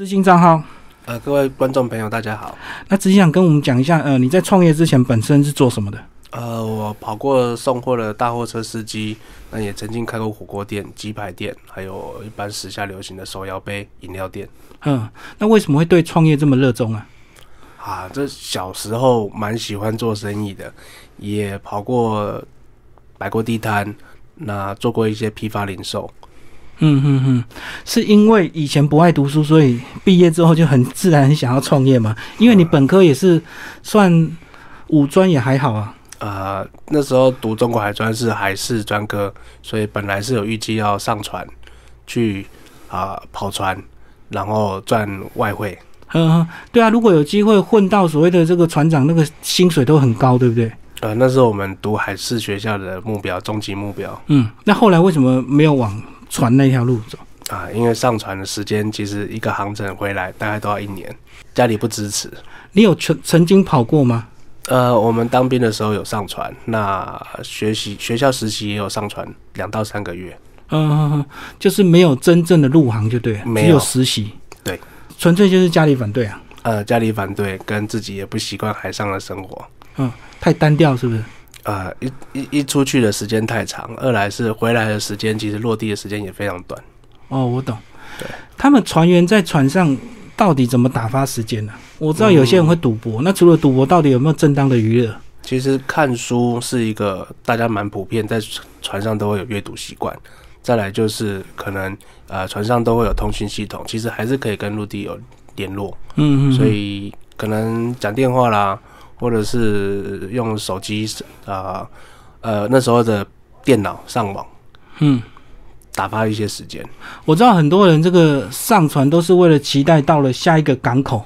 资金账号。呃，各位观众朋友，大家好。那只想跟我们讲一下，呃，你在创业之前本身是做什么的？呃，我跑过送货的大货车司机，那也曾经开过火锅店、鸡排店，还有一般时下流行的手摇杯饮料店。嗯，那为什么会对创业这么热衷啊？啊，这小时候蛮喜欢做生意的，也跑过摆过地摊，那做过一些批发零售。嗯哼哼，是因为以前不爱读书，所以毕业之后就很自然很想要创业嘛。因为你本科也是算五专也还好啊。呃，那时候读中国海专是海事专科，所以本来是有预计要上船去啊跑船，然后赚外汇。嗯，对啊，如果有机会混到所谓的这个船长，那个薪水都很高，对不对？呃，那是我们读海事学校的目标，终极目标。嗯，那后来为什么没有往？船那条路走啊，因为上船的时间其实一个航程回来大概都要一年，家里不支持。你有曾曾经跑过吗？呃，我们当兵的时候有上船，那学习学校实习也有上船两到三个月。嗯，就是没有真正的入行就对，只有实习。对，纯粹就是家里反对啊。呃，家里反对，跟自己也不习惯海上的生活。嗯，太单调是不是？呃，一一一出去的时间太长，二来是回来的时间，其实落地的时间也非常短。哦，我懂。对，他们船员在船上到底怎么打发时间呢？我知道有些人会赌博，那除了赌博，到底有没有正当的娱乐？其实看书是一个大家蛮普遍，在船上都会有阅读习惯。再来就是可能呃，船上都会有通讯系统，其实还是可以跟陆地有联络。嗯嗯。所以可能讲电话啦。或者是用手机啊，呃，那时候的电脑上网，嗯，打发一些时间。我知道很多人这个上船都是为了期待到了下一个港口，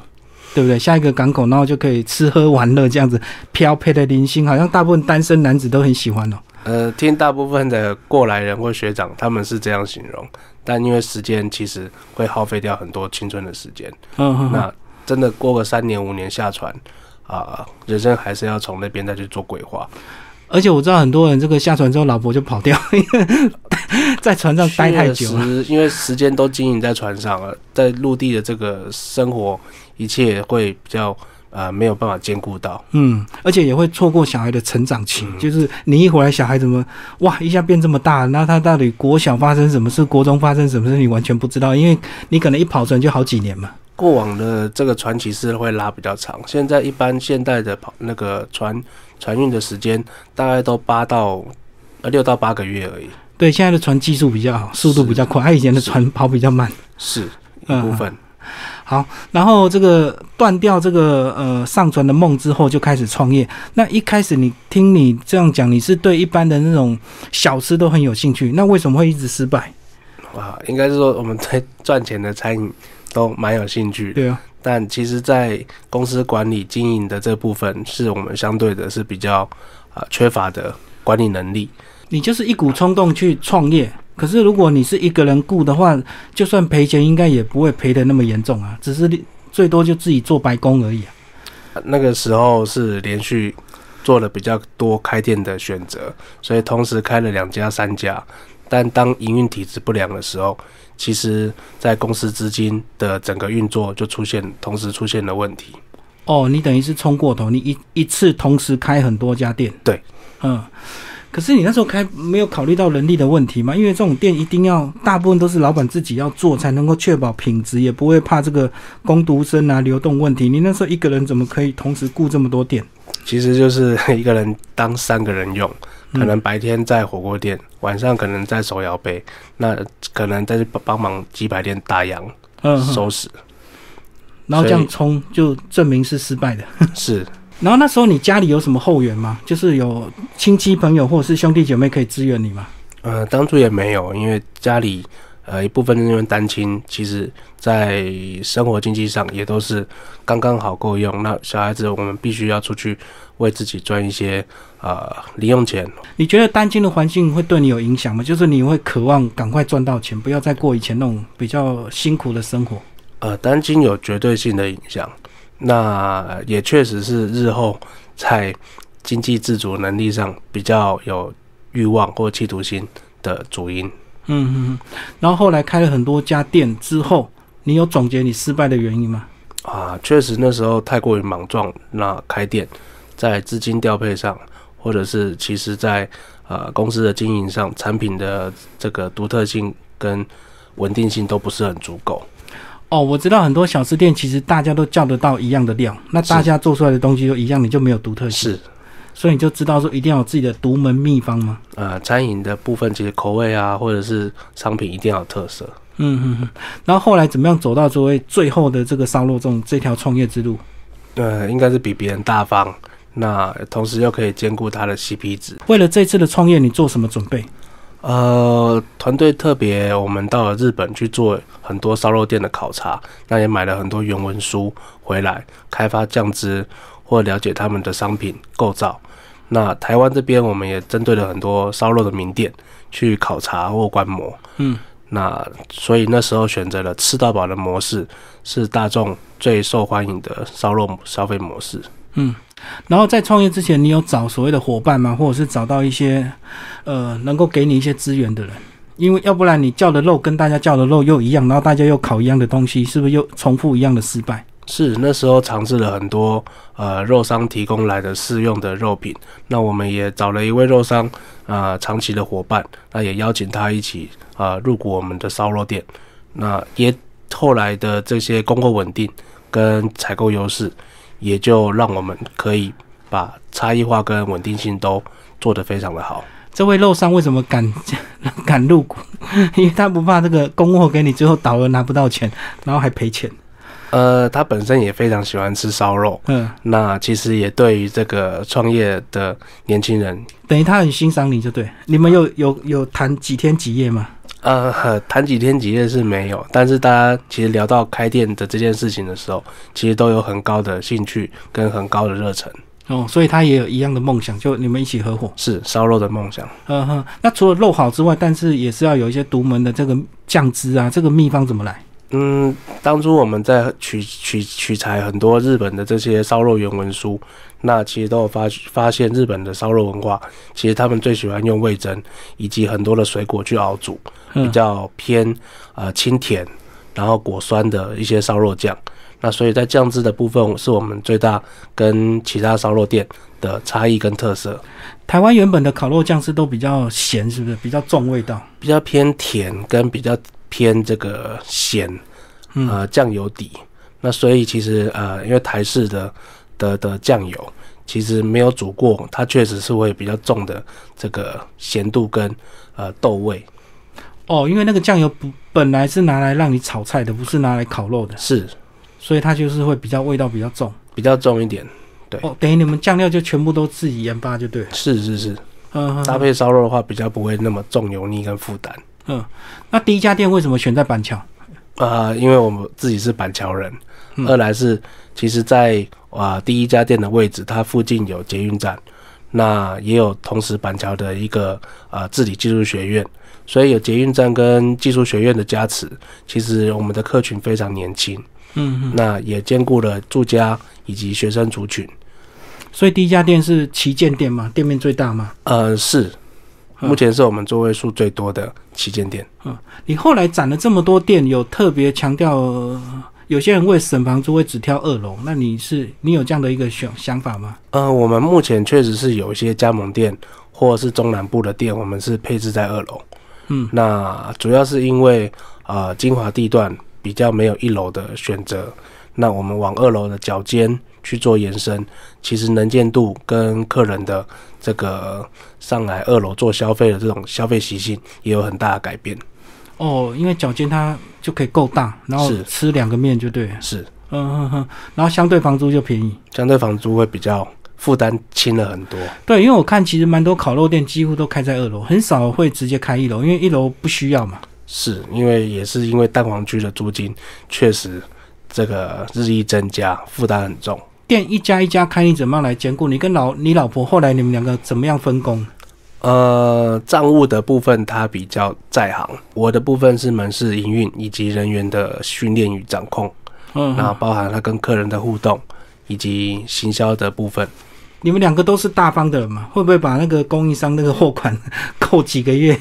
对不对？下一个港口，然后就可以吃喝玩乐这样子飘配的零星，好像大部分单身男子都很喜欢哦。呃，听大部分的过来人或学长他们是这样形容，但因为时间其实会耗费掉很多青春的时间。嗯，那真的过个三年五年下船。啊，人生还是要从那边再去做规划。而且我知道很多人这个下船之后，老婆就跑掉，因为在船上待太久了。因为时间都经营在船上了，在陆地的这个生活，一切会比较呃没有办法兼顾到。嗯，而且也会错过小孩的成长期，就是你一回来，小孩怎么哇一下变这么大？那他到底国小发生什么事，国中发生什么事，你完全不知道，因为你可能一跑船就好几年嘛。过往的这个传奇是会拉比较长，现在一般现代的跑那个船船运的时间大概都八到呃六到八个月而已。对，现在的船技术比较好，速度比较快，他以前的船跑比较慢，是一部分。好，然后这个断掉这个呃上船的梦之后，就开始创业。那一开始你听你这样讲，你是对一般的那种小吃都很有兴趣，那为什么会一直失败？哇，应该是说我们在赚钱的餐饮。都蛮有兴趣，对啊。但其实，在公司管理经营的这部分，是我们相对的是比较啊缺乏的管理能力。你就是一股冲动去创业，可是如果你是一个人雇的话，就算赔钱，应该也不会赔的那么严重啊，只是最多就自己做白工而已啊。那个时候是连续做了比较多开店的选择，所以同时开了两家、三家。但当营运体质不良的时候，其实，在公司资金的整个运作就出现同时出现了问题。哦，你等于是冲过头，你一一次同时开很多家店。对，嗯。可是你那时候开没有考虑到人力的问题吗？因为这种店一定要大部分都是老板自己要做，才能够确保品质，也不会怕这个工读生啊流动问题。你那时候一个人怎么可以同时雇这么多店？其实就是 一个人当三个人用。可能白天在火锅店，晚上可能在手摇杯，那可能再去帮忙几百店打烊、嗯收拾，然后这样冲就证明是失败的。是。然后那时候你家里有什么后援吗？就是有亲戚朋友或者是兄弟姐妹可以支援你吗？呃，当初也没有，因为家里呃一部分因为单亲，其实在生活经济上也都是刚刚好够用。那小孩子我们必须要出去为自己赚一些。呃，零用钱，你觉得单亲的环境会对你有影响吗？就是你会渴望赶快赚到钱，不要再过以前那种比较辛苦的生活。呃，单亲有绝对性的影响，那也确实是日后在经济自主能力上比较有欲望或企图心的主因。嗯嗯，然后后来开了很多家店之后，你有总结你失败的原因吗？啊，确实那时候太过于莽撞，那开店在资金调配上，或者是其实在呃公司的经营上，产品的这个独特性跟稳定性都不是很足够。哦，我知道很多小吃店其实大家都叫得到一样的料，那大家做出来的东西都一样，你就没有独特性。是，所以你就知道说一定要有自己的独门秘方吗？呃，餐饮的部分其实口味啊，或者是商品一定要有特色。嗯嗯嗯。然后后来怎么样走到作为最后的这个烧肉粽这条创业之路？呃，应该是比别人大方，那同时又可以兼顾他的 CP 值。为了这次的创业，你做什么准备？呃，团队特别，我们到了日本去做很多烧肉店的考察，那也买了很多原文书回来，开发酱汁或了解他们的商品构造。那台湾这边，我们也针对了很多烧肉的名店去考察或观摩。嗯，那所以那时候选择了吃到饱的模式，是大众最受欢迎的烧肉消费模式。嗯。然后在创业之前，你有找所谓的伙伴吗？或者是找到一些，呃，能够给你一些资源的人？因为要不然你叫的肉跟大家叫的肉又一样，然后大家又烤一样的东西，是不是又重复一样的失败？是那时候尝试了很多呃肉商提供来的试用的肉品，那我们也找了一位肉商啊长期的伙伴，那也邀请他一起啊入股我们的烧肉店，那也后来的这些供货稳定跟采购优势。也就让我们可以把差异化跟稳定性都做得非常的好。这位肉商为什么敢敢入股？因为他不怕这个供货给你最后倒了拿不到钱，然后还赔钱。呃，他本身也非常喜欢吃烧肉，嗯，那其实也对于这个创业的年轻人，等于他很欣赏你就对。你们有有有谈几天几夜吗？呃，谈几天几夜是没有，但是大家其实聊到开店的这件事情的时候，其实都有很高的兴趣跟很高的热忱。哦，所以他也有一样的梦想，就你们一起合伙是烧肉的梦想。嗯哼，那除了肉好之外，但是也是要有一些独门的这个酱汁啊，这个秘方怎么来？嗯，当初我们在取取取材很多日本的这些烧肉原文书。那其实都有发发现，日本的烧肉文化，其实他们最喜欢用味增以及很多的水果去熬煮，比较偏呃清甜，然后果酸的一些烧肉酱。那所以在酱汁的部分，是我们最大跟其他烧肉店的差异跟特色。台湾原本的烤肉酱汁都比较咸，是不是比较重味道？比较偏甜跟比较偏这个咸，呃酱油底。那所以其实呃，因为台式的。的的酱油其实没有煮过，它确实是会比较重的这个咸度跟呃豆味。哦，因为那个酱油不本来是拿来让你炒菜的，不是拿来烤肉的，是，所以它就是会比较味道比较重，比较重一点。对，哦，等于你们酱料就全部都自己研发就对。是是是，嗯，搭配烧肉的话比较不会那么重油腻跟负担。嗯，那第一家店为什么选在板桥？呃，因为我们自己是板桥人，二来是其实在。啊，第一家店的位置，它附近有捷运站，那也有同时板桥的一个啊治理技术学院，所以有捷运站跟技术学院的加持，其实我们的客群非常年轻，嗯，那也兼顾了住家以及学生族群，所以第一家店是旗舰店吗？店面最大吗？呃，是，目前是我们座位数最多的旗舰店。嗯，你后来攒了这么多店，有特别强调？有些人为省房租会只挑二楼，那你是你有这样的一个想想法吗？呃，我们目前确实是有一些加盟店或者是中南部的店，我们是配置在二楼。嗯，那主要是因为呃精华地段比较没有一楼的选择，那我们往二楼的脚尖去做延伸，其实能见度跟客人的这个上来二楼做消费的这种消费习性也有很大的改变。哦，因为脚尖它就可以够大，然后吃两个面就对。是，嗯哼哼，然后相对房租就便宜，相对房租会比较负担轻了很多。对，因为我看其实蛮多烤肉店几乎都开在二楼，很少会直接开一楼，因为一楼不需要嘛。是因为也是因为蛋黄区的租金确实这个日益增加，负担很重。店一家一家开，你怎么样来兼顾？你跟老你老婆后来你们两个怎么样分工？呃，账务的部分他比较在行，我的部分是门市营运以及人员的训练与掌控，嗯，然后包含他跟客人的互动以及行销的部分。你们两个都是大方的人嘛，会不会把那个供应商那个货款 扣几个月？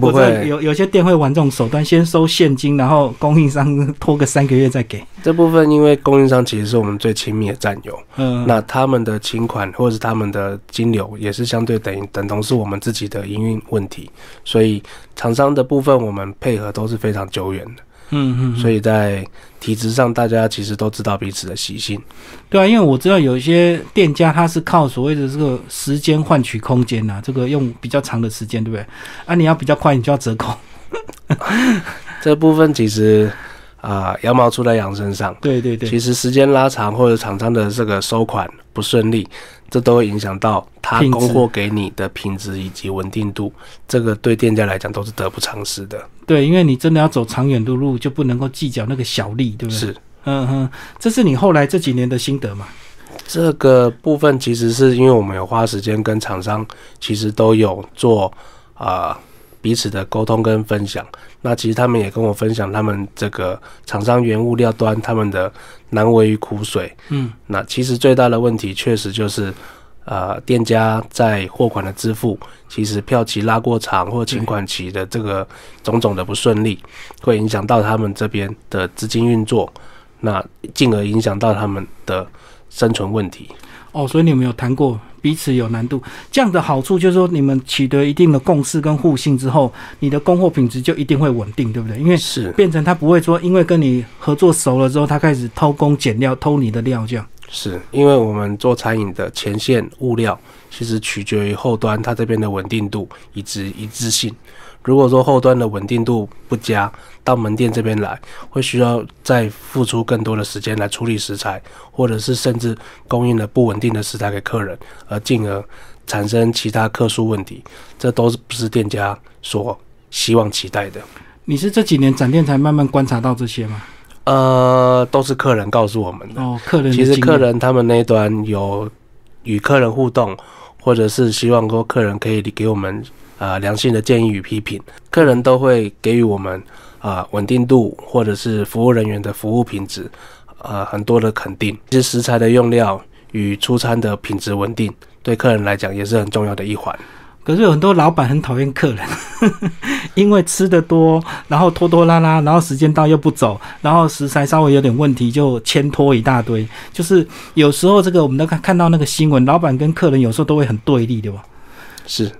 不会，有有些店会玩这种手段，先收现金，然后供应商拖个三个月再给。这部分因为供应商其实是我们最亲密的战友，嗯，那他们的请款或者是他们的金流也是相对等于等同是我们自己的营运问题，所以厂商的部分我们配合都是非常久远的，嗯嗯，所以在体质上大家其实都知道彼此的习性。对啊，因为我知道有一些店家他是靠所谓的这个时间换取空间呐、这个用比较长的时间，对不对？啊，你要比较快，你就要折扣。这部分其实啊、羊毛出在羊身上。对对对，其实时间拉长或者厂商的这个收款不顺利，这都会影响到他供货给你的品质以及稳定度，这个对店家来讲都是得不偿失的。对，因为你真的要走长远的路，就不能够计较那个小利，对不对？，是嗯哼，这是你后来这几年的心得嘛？这个部分，其实是因为我们有花时间跟厂商，其实都有做啊、呃彼此的沟通跟分享。那其实他们也跟我分享他们这个厂商原物料端他们的难为与苦水。嗯，那其实最大的问题确实就是，呃，店家在货款的支付，其实票期拉过长或请款期的这个种种的不顺利，会影响到他们这边的资金运作，那进而影响到他们的生存问题。哦，所以你们有谈过彼此有难度，这样的好处就是说，你们取得一定的共识跟互信之后，你的供货品质就一定会稳定，对不对？因为是变成他不会说，因为跟你合作熟了之后，他开始偷工减料，偷你的料这样。是，因为我们做餐饮的前线物料，其实取决于后端它这边的稳定度以及一致性。如果说后端的稳定度不佳，到门店这边来，会需要再付出更多的时间来处理食材，或者是甚至供应了不稳定的食材给客人，而进而产生其他客诉问题，这都是不是店家所希望期待的。你是这几年展店才慢慢观察到这些吗？呃，都是客人告诉我们的。哦，客人其实客人他们那一端有与客人互动，或者是希望说客人可以给我们呃良性的建议与批评，客人都会给予我们啊、呃稳定度或者是服务人员的服务品质呃很多的肯定。其实食材的用料与出餐的品质稳定，对客人来讲也是很重要的一环。可是有很多老板很讨厌客人，因为吃的多，然后拖拖拉拉，然后时间到又不走，然后食材稍微有点问题就牵拖一大堆。就是有时候这个我们都看看到那个新闻，老板跟客人有时候都会很对立，对吧？是，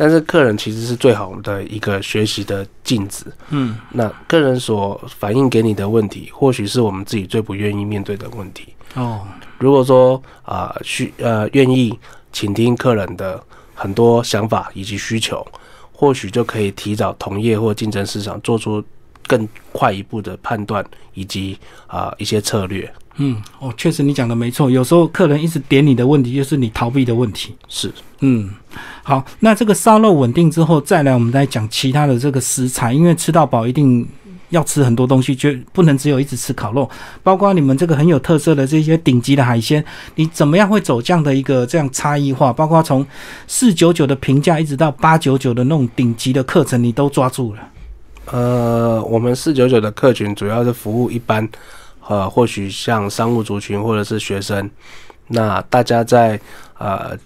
但是客人其实是最好的一个学习的镜子。嗯，那客人所反映给你的问题，或许是我们自己最不愿意面对的问题。哦，如果说啊、需呃愿意倾听客人的很多想法以及需求，或许就可以提早同业或竞争市场做出更快一步的判断以及啊、一些策略。嗯，哦，确实你讲的没错，有时候客人一直点你的问题，就是你逃避的问题。是嗯，好，那这个烧肉稳定之后，再来我们再讲其他的这个食材，因为吃到饱一定要吃很多东西，就不能只有一直吃烤肉，包括你们这个很有特色的这些顶级的海鲜，你怎么样会走这样的一个这样差异化？包括从四九九的评价一直到八九九的那种顶级的课程，你都抓住了。呃，我们四九九的客群主要是服务一般，呃，或许像商务族群或者是学生，那大家在呃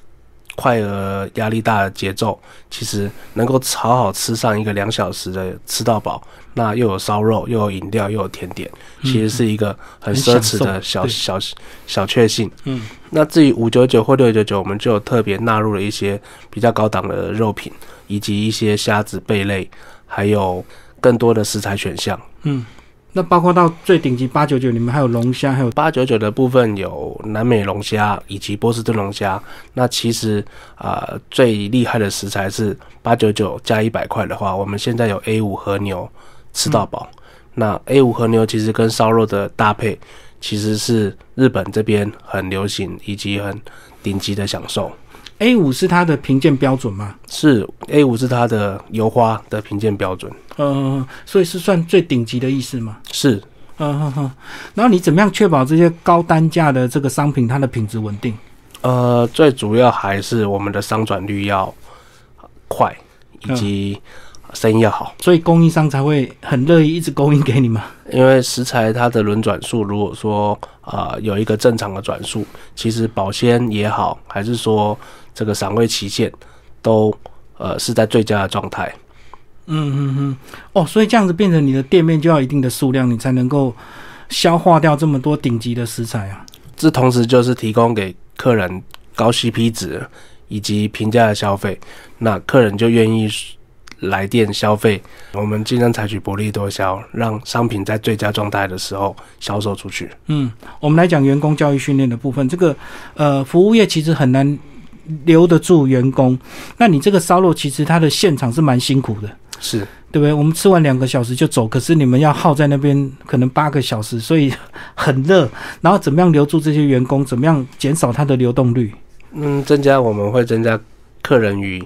快而压力大的节奏，其实能够好好吃上一个两小时的吃到饱，那又有烧肉，又有饮料，又有甜点，其实是一个很奢侈的小受小小确幸。嗯，那至于五九九或六九九，我们就有特别纳入了一些比较高档的肉品，以及一些虾子、贝类，还有更多的食材选项。嗯，那包括到最顶级八九九，你们还有龙虾，还有八九九的部分有南美龙虾以及波士顿龙虾。那其实啊、呃最厉害的食材是八九九加一百块的话，我们现在有 A 五和牛吃到饱。那 A 五和牛其实跟烧肉的搭配，其实是日本这边很流行以及很顶级的享受。A 五是它的评鉴标准吗？是 A 五是它的油花的评鉴标准，呃，所以是算最顶级的意思吗？是嗯哼哼，然后你怎么样确保这些高单价的这个商品它的品质稳定？呃，最主要还是我们的商转率要快，以及生意要好。所以供应商才会很乐意一直供应给你嘛。因为食材它的轮转数，如果说啊有一个正常的转速，其实保鲜也好，还是说这个赏味期限都呃是在最佳的状态。嗯嗯嗯，哦，所以这样子变成你的店面就要一定的数量，你才能够消化掉这么多顶级的食材啊。这同时就是提供给客人高 CP 值以及平价的消费，那客人就愿意来店消费。我们尽量采取薄利多销，让商品在最佳状态的时候销售出去。嗯，我们来讲员工教育训练的部分，这个呃服务业其实很难留得住员工。那你这个烧肉其实它的现场是蛮辛苦的。是对不对？我们吃完两个小时就走，可是你们要耗在那边可能八个小时，所以 很热。然后怎么样留住这些员工？怎么样减少它的流动率？嗯，增加我们会增加客人与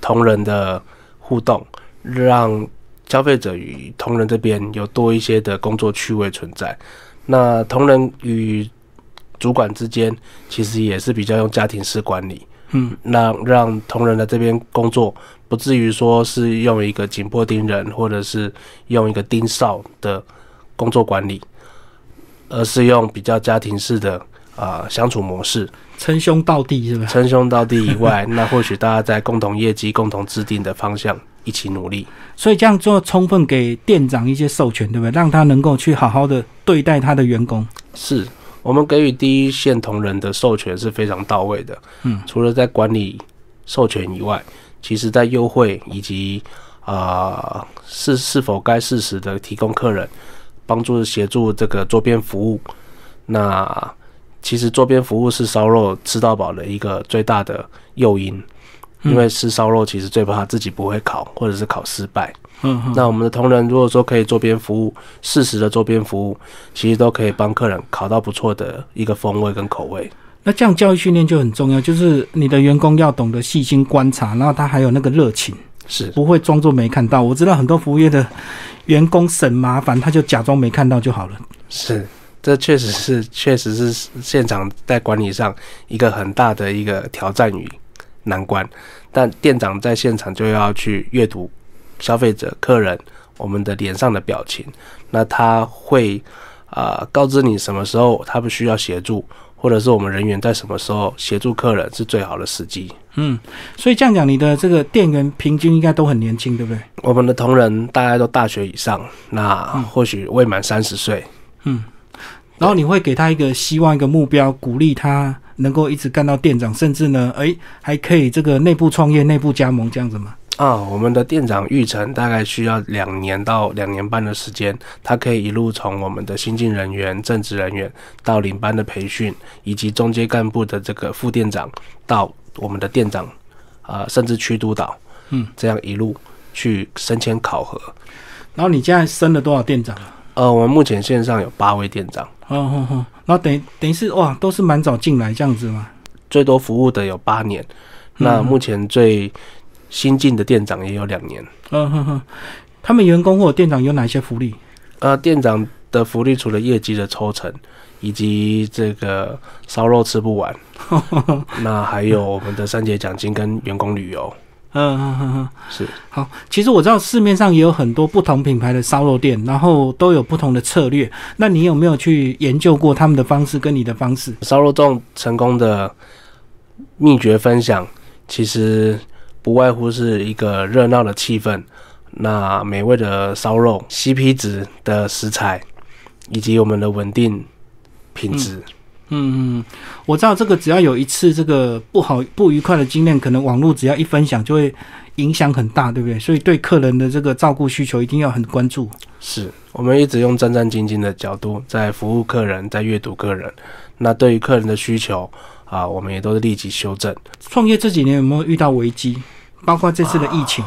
同仁的互动，让消费者与同仁这边有多一些的工作趣味存在。那同仁与主管之间其实也是比较用家庭式管理。嗯，那让同仁在这边工作，不至于说是用一个紧迫盯人，或者是用一个盯梢的工作管理，而是用比较家庭式的啊相处模式，称兄道弟是吧？称兄道弟以外，那或许大家在共同业绩、共同制定的方向一起努力。所以这样做充分给店长一些授权，对不对？让他能够去好好的对待他的员工。是。我们给予第一线同仁的授权是非常到位的。嗯，除了在管理授权以外，其实在优惠以及啊是是否该适时的提供客人帮助协助这个周边服务。那其实周边服务是烧肉吃到饱的一个最大的诱因，因为吃烧肉其实最怕自己不会烤或者是烤失败。嗯，那我们的同仁如果说可以周边服务，适时的周边服务，其实都可以帮客人烤到不错的一个风味跟口味。那这样教育训练就很重要，就是你的员工要懂得细心观察，然后他还有那个热情，是不会装作没看到。我知道很多服务业的员工省麻烦，他就假装没看到就好了。是，这确实是确实是现场在管理上一个很大的一个挑战与难关，但店长在现场就要去阅读。消费者、客人，我们的脸上的表情，那他会啊告知你什么时候他不需要协助，或者是我们人员在什么时候协助客人是最好的时机。嗯，所以这样讲，你的这个店员平均应该都很年轻，对不对？我们的同仁大概都大学以上，那或许未满三十岁。嗯，然后你会给他一个希望、一个目标，鼓励他能够一直干到店长，甚至呢，哎，还可以这个内部创业、内部加盟这样子吗？啊，我们的店长育成大概需要两年到两年半的时间，他可以一路从我们的新进人员、正职人员到领班的培训，以及中阶干部的这个副店长，到我们的店长，啊，甚至区督导，嗯，这样一路去升迁考核。然后你现在升了多少店长？呃，我们目前线上有八位店长。哦哦哦，然后等于等于是哇，都是蛮早进来这样子吗？最多服务的有八年，那目前最。新进的店长也有两年。嗯哼哼，他们员工或者店长有哪些福利？呃，店长的福利除了业绩的抽成，以及这个烧肉吃不完，那还有我们的三节奖金跟员工旅游。嗯嗯嗯嗯，是。好，其实我知道市面上也有很多不同品牌的烧肉店，然后都有不同的策略。那你有没有去研究过他们的方式跟你的方式？烧肉粽成功的秘诀分享，其实。不外乎是一个热闹的气氛，那美味的烧肉，CP 值的食材，以及我们的稳定品质。嗯嗯嗯，我知道这个只要有一次这个不好不愉快的经验，可能网络只要一分享就会影响很大，对不对？所以对客人的这个照顾需求一定要很关注。是我们一直用战战兢兢的角度在服务客人，在阅读客人。那对于客人的需求啊，我们也都是立即修正。创业这几年有没有遇到危机？包括这次的疫情，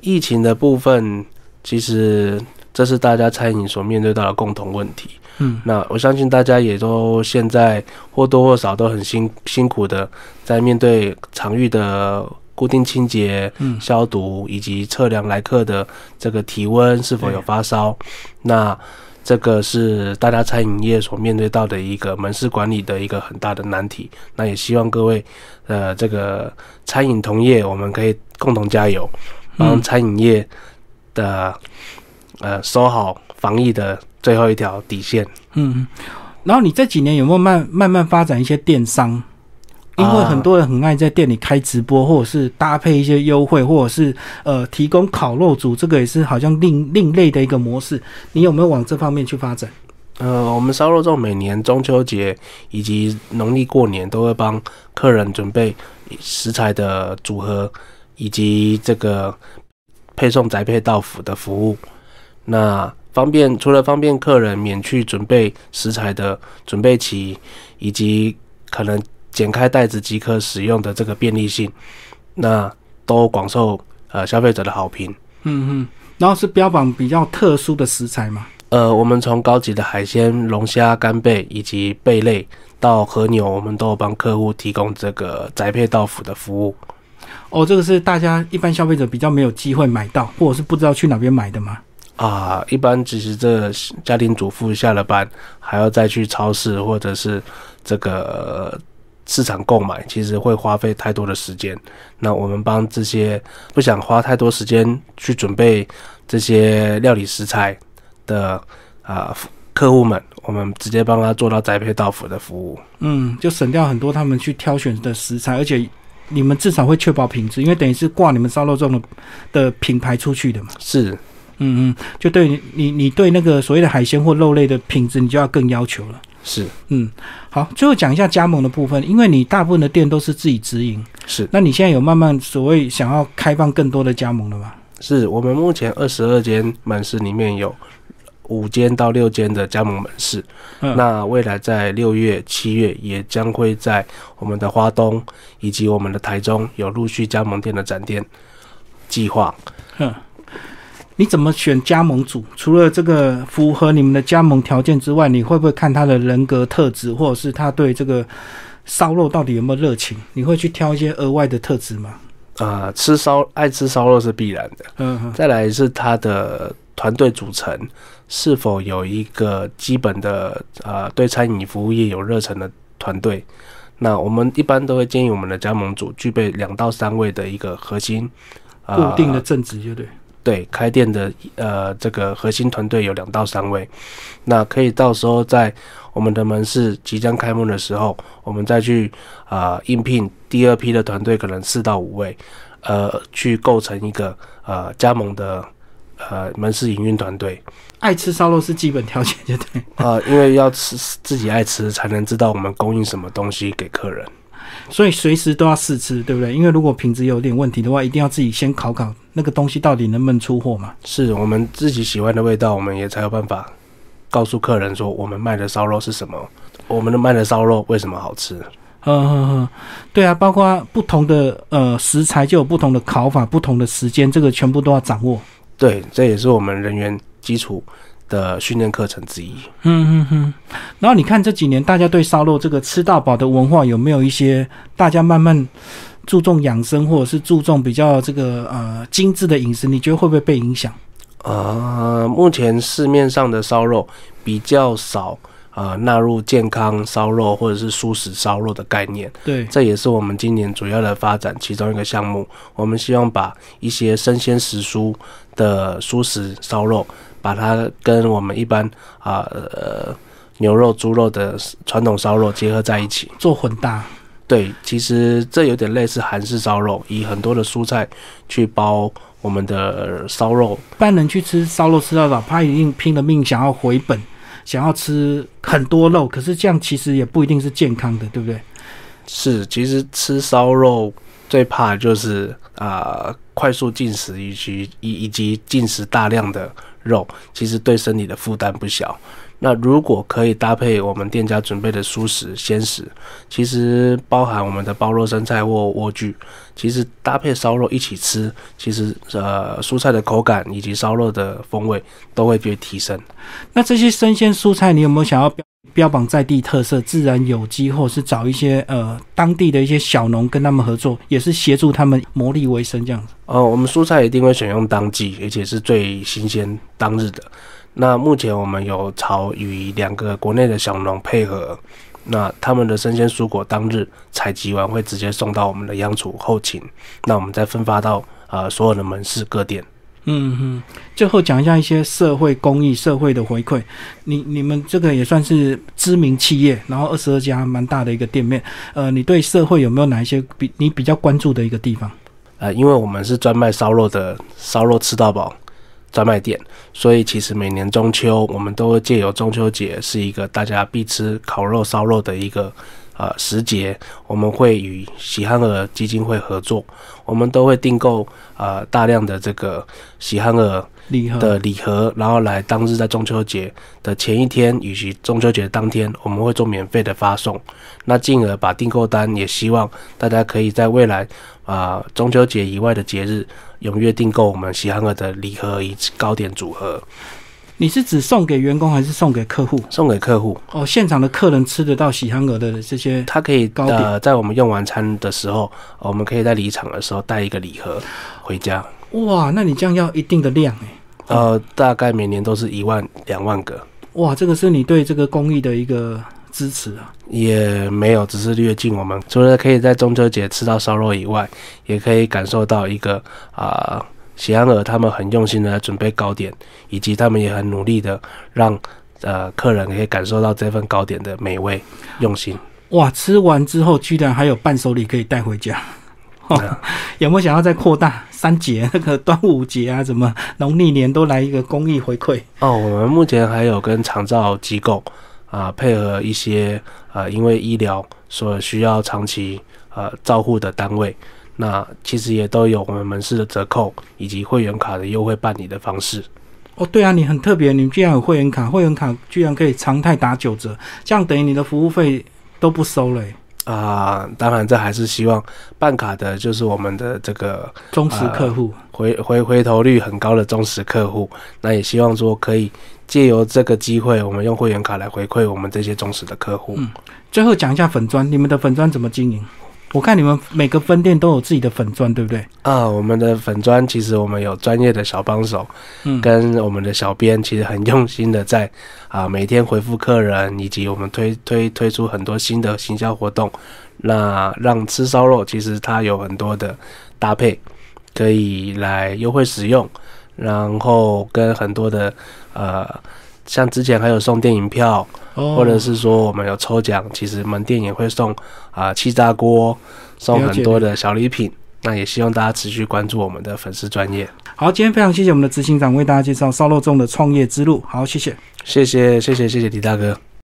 疫情的部分，其实这是大家餐饮所面对到的共同问题。嗯，那我相信大家也都现在或多或少都很辛辛苦的在面对场域的固定清洁、嗯消毒以及测量来客的这个体温是否有发烧。那这个是大家餐饮业所面对到的一个门市管理的一个很大的难题。那也希望各位，呃，这个餐饮同业，我们可以共同加油。帮餐饮业的呃收好防疫的最后一条底线。嗯，然后你这几年有没有慢慢慢发展一些电商？因为很多人很爱在店里开直播，或者是搭配一些优惠，或者是呃提供烤肉组，这个也是好像另另类的一个模式。你有没有往这方面去发展？呃，我们烧肉粽每年中秋节以及农历过年都会帮客人准备食材的组合，以及这个配送宅配到府的服务。那方便除了方便客人免去准备食材的准备期，以及可能剪开袋子即可使用的这个便利性，那都广受呃消费者的好评。嗯嗯，然后是标榜比较特殊的食材嘛。呃，我们从高级的海鲜、龙虾、干贝以及贝类到和牛，我们都有帮客户提供这个宅配到府的服务。哦，这个是大家一般消费者比较没有机会买到，或者是不知道去哪边买的吗？啊，一般其实这家庭主妇下了班还要再去超市或者是这个市场购买，其实会花费太多的时间。那我们帮这些不想花太多时间去准备这些料理食材。的啊，客户们，我们直接帮他做到宅配到府的服务。嗯，就省掉很多他们去挑选的食材，而且你们至少会确保品质，因为等于是挂你们烧肉粽的的品牌出去的嘛。是，嗯嗯，就对你你你对那个所谓的海鲜或肉类的品质，你就要更要求了。是，嗯，好，最后讲一下加盟的部分，因为你大部分的店都是自己直营，是，那你现在有慢慢所谓想要开放更多的加盟了吗？是我们目前二十二间门市里面有。五间到六间的加盟门市，那未来在六月、七月也将会在我们的花东以及我们的台中有陆续加盟店的展店计划。嗯，你怎么选加盟组？除了这个符合你们的加盟条件之外，你会不会看他的人格特质，或者是他对这个烧肉到底有没有热情？你会去挑一些额外的特质吗？啊，吃烧爱吃烧肉是必然的。嗯，再来是他的团队组成。是否有一个基本的呃对餐饮服务业有热忱的团队？那我们一般都会建议我们的加盟组具备两到三位的一个核心固定的正职，就对对开店的呃这个核心团队有两到三位，那可以到时候在我们的门市即将开幕的时候，我们再去啊应聘第二批的团队，可能四到五位，呃去构成一个呃加盟的呃门市营运团队。爱吃烧肉是基本条件，就对啊，因为要吃自己爱吃，才能知道我们供应什么东西给客人，所以随时都要试吃，对不对？因为如果品质有点问题的话，一定要自己先考考那个东西到底能不能出货嘛。是我们自己喜欢的味道，我们也才有办法告诉客人说我们卖的烧肉是什么，我们的卖的烧肉为什么好吃。嗯嗯嗯，对啊，包括不同的呃食材就有不同的烤法，不同的时间，这个全部都要掌握。对，这也是我们人员。基础的训练课程之一。嗯嗯嗯。然后你看这几年大家对烧肉这个吃到饱的文化有没有一些大家慢慢注重养生或者是注重比较这个呃精致的饮食？你觉得会不会被影响？呃，目前市面上的烧肉比较少啊，纳入健康烧肉或者是素食烧肉的概念。对，这也是我们今年主要的发展其中一个项目。我们希望把一些生鲜食蔬的素食烧肉。把它跟我们一般啊呃牛肉、猪肉的传统烧肉结合在一起做混搭。对，其实这有点类似韩式烧肉，以很多的蔬菜去包我们的烧肉。一般人去吃烧肉吃到饱，他一定拼了命想要回本，想要吃很多肉，可是这样其实也不一定是健康的，对不对？是，其实吃烧肉最怕就是啊快速进食以及以以及进食大量的。肉其实对身体的负担不小。那如果可以搭配我们店家准备的蔬食鲜食，其实包含我们的包肉生菜或莴苣，其实搭配烧肉一起吃，其实呃蔬菜的口感以及烧肉的风味都会被提升。那这些生鲜蔬菜，你有没有想要标标榜在地特色、自然有机，或是找一些呃当地的一些小农跟他们合作，也是协助他们牟利为生这样子？呃，我们蔬菜一定会选用当季，而且是最新鲜当日的。那目前我们有朝与两个国内的小农配合，那他们的生鲜蔬果当日采集完会直接送到我们的央储后勤，那我们再分发到呃所有的门市各店。嗯嗯，最后讲一下一些社会公益、社会的回馈。你你们这个也算是知名企业，然后二十二家蛮大的一个店面。呃，你对社会有没有哪一些比你比较关注的一个地方？呃，因为我们是专卖烧肉的，烧肉吃到饱专卖店，所以其实每年中秋，我们都会借由中秋节是一个大家必吃烤肉、烧肉的一个呃时节，我们会与喜憨儿基金会合作，我们都会订购呃大量的这个喜憨儿的礼盒，然后来当日在中秋节的前一天以及中秋节当天，我们会做免费的发送。那进而把订购单也希望大家可以在未来啊、中秋节以外的节日踊跃订购我们喜憨儿的礼盒以及糕点组合，你是指送给员工还是送给客户？送给客户。哦，现场的客人吃得到喜憨儿的这些他可以糕点呃，在我们用完餐的时候，呃我们可以在离场的时候带一个礼盒回家。哇，那你这样要一定的量诶。呃，大概每年都是一万两万个。哇，这个是你对这个公益的一个支持啊。也没有，只是略尽我们除了可以在中秋节吃到烧肉以外，也可以感受到一个啊，喜安儿他们很用心的在准备糕点，以及他们也很努力的让呃客人可以感受到这份糕点的美味用心。哇，吃完之后居然还有伴手礼可以带回家。哦 有没有想要再扩大三节那个端午节啊，什么农历年都来一个公益回馈？哦，我们目前还有跟长照机构啊、配合一些呃因为医疗所需要长期呃照护的单位，那其实也都有我们门市的折扣以及会员卡的优惠办理的方式。哦，对啊，你很特别，你们居然有会员卡，会员卡居然可以常态打九折，这样等于你的服务费都不收了耶，啊、当然，这还是希望办卡的，就是我们的这个忠实客户。回回回头率很高的忠实客户。那也希望说可以借由这个机会，我们用会员卡来回馈我们这些忠实的客户。嗯最后讲一下粉砖，你们的粉砖怎么经营？我看你们每个分店都有自己的粉砖，对不对？啊，我们的粉砖其实我们有专业的小帮手，嗯，跟我们的小编其实很用心的在啊每天回复客人，以及我们推推推出很多新的行销活动，那让吃烧肉其实它有很多的搭配可以来优惠使用，然后跟很多的呃。像之前还有送电影票，哦或者是说我们有抽奖，其实门店也会送啊、气炸锅，送很多的小礼品。那也希望大家持续关注我们的粉丝专业。好，今天非常谢谢我们的执行长为大家介绍烧肉粽的创业之路。好，谢谢。谢谢谢谢谢谢李大哥。